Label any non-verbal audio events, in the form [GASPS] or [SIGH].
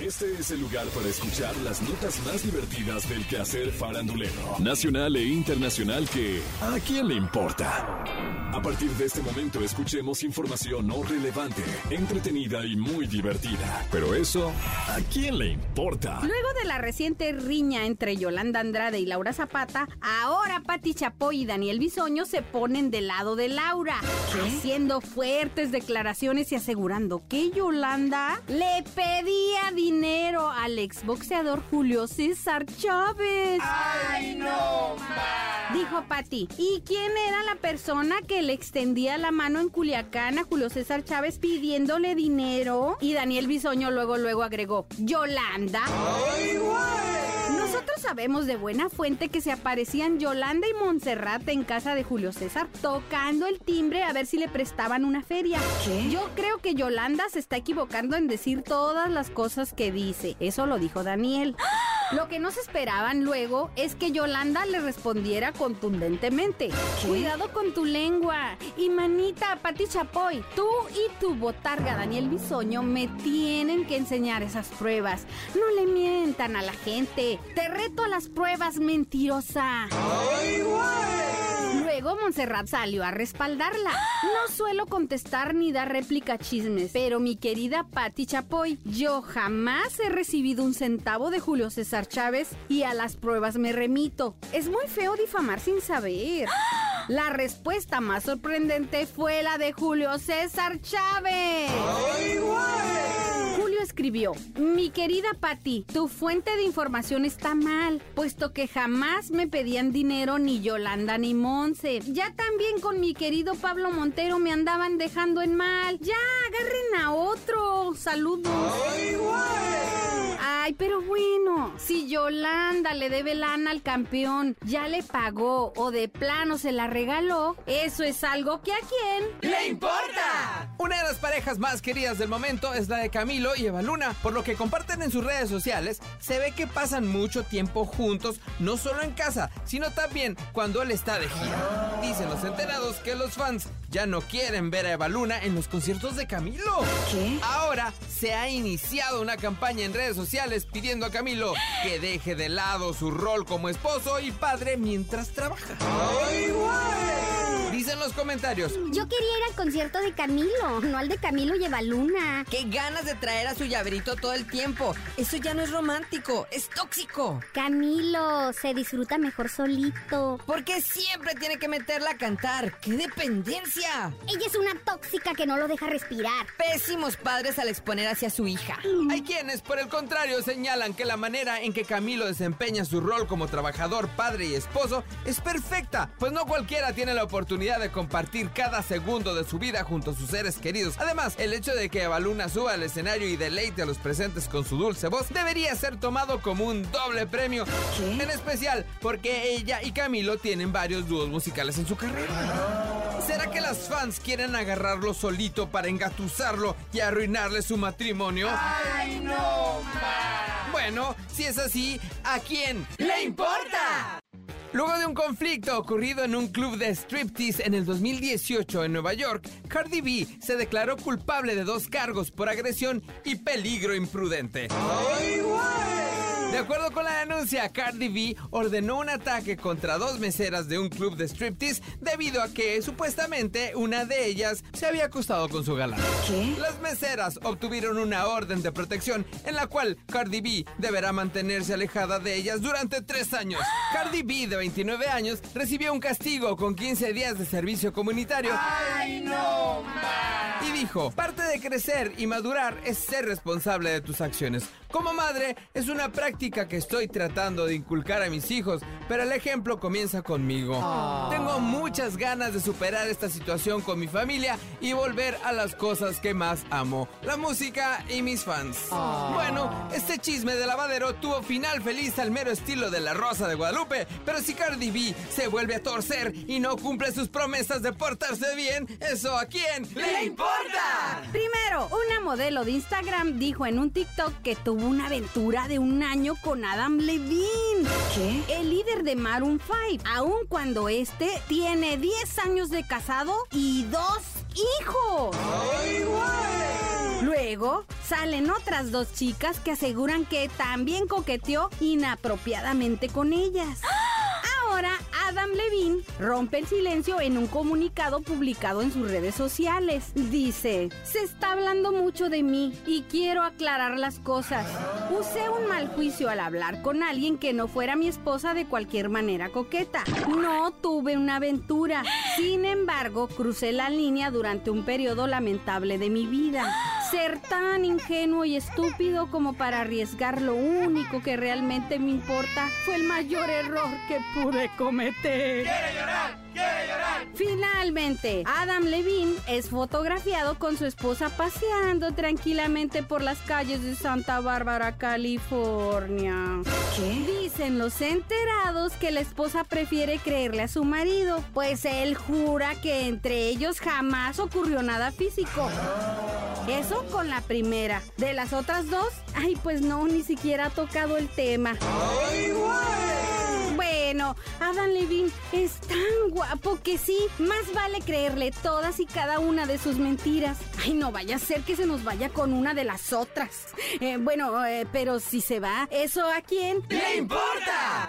Este es el lugar para escuchar las notas más divertidas del quehacer farandulero, nacional e internacional que ¿a quién le importa? A partir de este momento escuchemos información no relevante, entretenida y muy divertida. Pero eso, ¿a quién le importa? Luego de la reciente riña entre Yolanda Andrade y Laura Zapata, ahora Pati Chapoy y Daniel Bisoño se ponen del lado de Laura, haciendo fuertes declaraciones y asegurando que Yolanda le pedía dinero al exboxeador Julio César Chávez. ¡Ay, no, Dijo Pati. ¿Y quién era la persona que le extendía la mano en Culiacán a Julio César Chávez pidiéndole dinero? Y Daniel Bisoño luego luego agregó, Yolanda. ¡Ay, sabemos de buena fuente que se aparecían Yolanda y Montserrat en casa de Julio César tocando el timbre a ver si le prestaban una feria. ¿Qué? Yo creo que Yolanda se está equivocando en decir todas las cosas que dice. Eso lo dijo Daniel. Lo que no se esperaban luego es que Yolanda le respondiera contundentemente. Cuidado con tu lengua. Y manita, Pati Chapoy, tú y tu botarga Daniel Bisoño me tienen que enseñar esas pruebas. No le mientan a la gente. Te reto a las pruebas, mentirosa. Luego Montserrat salió a respaldarla. No suelo contestar ni dar réplica a chismes, pero mi querida Patti Chapoy, yo jamás he recibido un centavo de Julio César Chávez y a las pruebas me remito. Es muy feo difamar sin saber. La respuesta más sorprendente fue la de Julio César Chávez. Julio escribió, mi querida Patti, tu fuente de información está mal, puesto que jamás me pedían dinero ni Yolanda ni Monse. Ya también con mi querido Pablo Montero me andaban dejando en mal. Ya, agarren a otro. Saludos. Ay, pero bueno, si Yolanda le debe lana al campeón, ya le pagó o de plano se la regaló, eso es algo que a quién ¡Le importa! Una de las parejas más queridas del momento es la de Camilo y Eva Luna. Por lo que comparten en sus redes sociales, se ve que pasan mucho tiempo juntos, no solo en casa, sino también cuando él está de gira. Dicen los enterados que los fans ya no quieren ver a Eva Luna en los conciertos de Camilo. ¿Qué? Ahora se ha iniciado una campaña en redes sociales pidiendo a Camilo que deje de lado su rol como esposo y padre mientras trabaja. Dicen los comentarios. Yo quería ir al concierto de Camilo, no al de Camilo y Luna. Qué ganas de traer a su llaverito todo el tiempo. Eso ya no es romántico, es tóxico. Camilo se disfruta mejor solito. ¿Por qué siempre tiene que meterla a cantar? ¡Qué dependencia! Ella es una tóxica que no lo deja respirar. Pésimos padres al exponer hacia su hija. Hay quienes, por el contrario, señalan que la manera en que Camilo desempeña su rol como trabajador, padre y esposo es perfecta, pues no cualquiera tiene la oportunidad de compartir cada segundo de su vida junto a sus seres queridos. Además, el hecho de que Eva Luna suba al escenario y deleite a los presentes con su dulce voz debería ser tomado como un doble premio. ¿Qué? En especial porque ella y Camilo tienen varios dúos musicales en su carrera. ¿Será que las fans quieren agarrarlo solito para engatusarlo y arruinarle su matrimonio? ¡Ay, no, Bueno, si es así, ¿a quién ¡Le importa! Luego de un conflicto ocurrido en un club de striptease en el 2018 en Nueva York, Cardi B se declaró culpable de dos cargos por agresión y peligro imprudente. De acuerdo con la denuncia, Cardi B ordenó un ataque contra dos meseras de un club de striptease debido a que supuestamente una de ellas se había acostado con su galán. ¿Qué? Las meseras obtuvieron una orden de protección en la cual Cardi B deberá mantenerse alejada de ellas durante tres años. [GASPS] Cardi B, de 29 años, recibió un castigo con 15 días de servicio comunitario ¡Ay, no, y dijo, parte de crecer y madurar es ser responsable de tus acciones. Como madre, es una práctica que estoy tratando de inculcar a mis hijos, pero el ejemplo comienza conmigo. Tengo muchas ganas de superar esta situación con mi familia y volver a las cosas que más amo, la música y mis fans. Bueno, este chisme de lavadero tuvo final feliz al mero estilo de la Rosa de Guadalupe, pero si Cardi B se vuelve a torcer y no cumple sus promesas de portarse bien, ¿eso a quién ¡Le importa! Primero, una modelo de Instagram dijo en un TikTok que tuvo una aventura de un año con Adam Levine. ¿Qué? El líder de Maroon 5, aun cuando este tiene 10 años de casado y dos hijos. Luego salen otras dos chicas que aseguran que también coqueteó inapropiadamente con ellas. Ahora Adam Levine rompe el silencio en un comunicado publicado en sus redes sociales. Dice, se está hablando mucho de mí y quiero aclarar las cosas. Usé un mal juicio al hablar con alguien que no fuera mi esposa de cualquier manera coqueta. No tuve una aventura. Sin embargo, crucé la línea durante un periodo lamentable de mi vida. Ser tan ingenuo y estúpido como para arriesgar lo único que realmente me importa fue el mayor error que pude cometer. ¡Quiere llorar! ¡Quiere llorar! Finalmente, Adam Levine es fotografiado con su esposa paseando tranquilamente por las calles de Santa Bárbara, California. ¿Qué? Dicen los enterados que la esposa prefiere creerle a su marido, pues él jura que entre ellos jamás ocurrió nada físico. Eso con la primera. De las otras dos, ay, pues no, ni siquiera ha tocado el tema. Bueno, Adam Levine es tan guapo que sí, más vale creerle todas y cada una de sus mentiras. Ay, no vaya a ser que se nos vaya con una de las otras. Eh, bueno, eh, pero si se va, ¿eso a quién? ¡Le importa!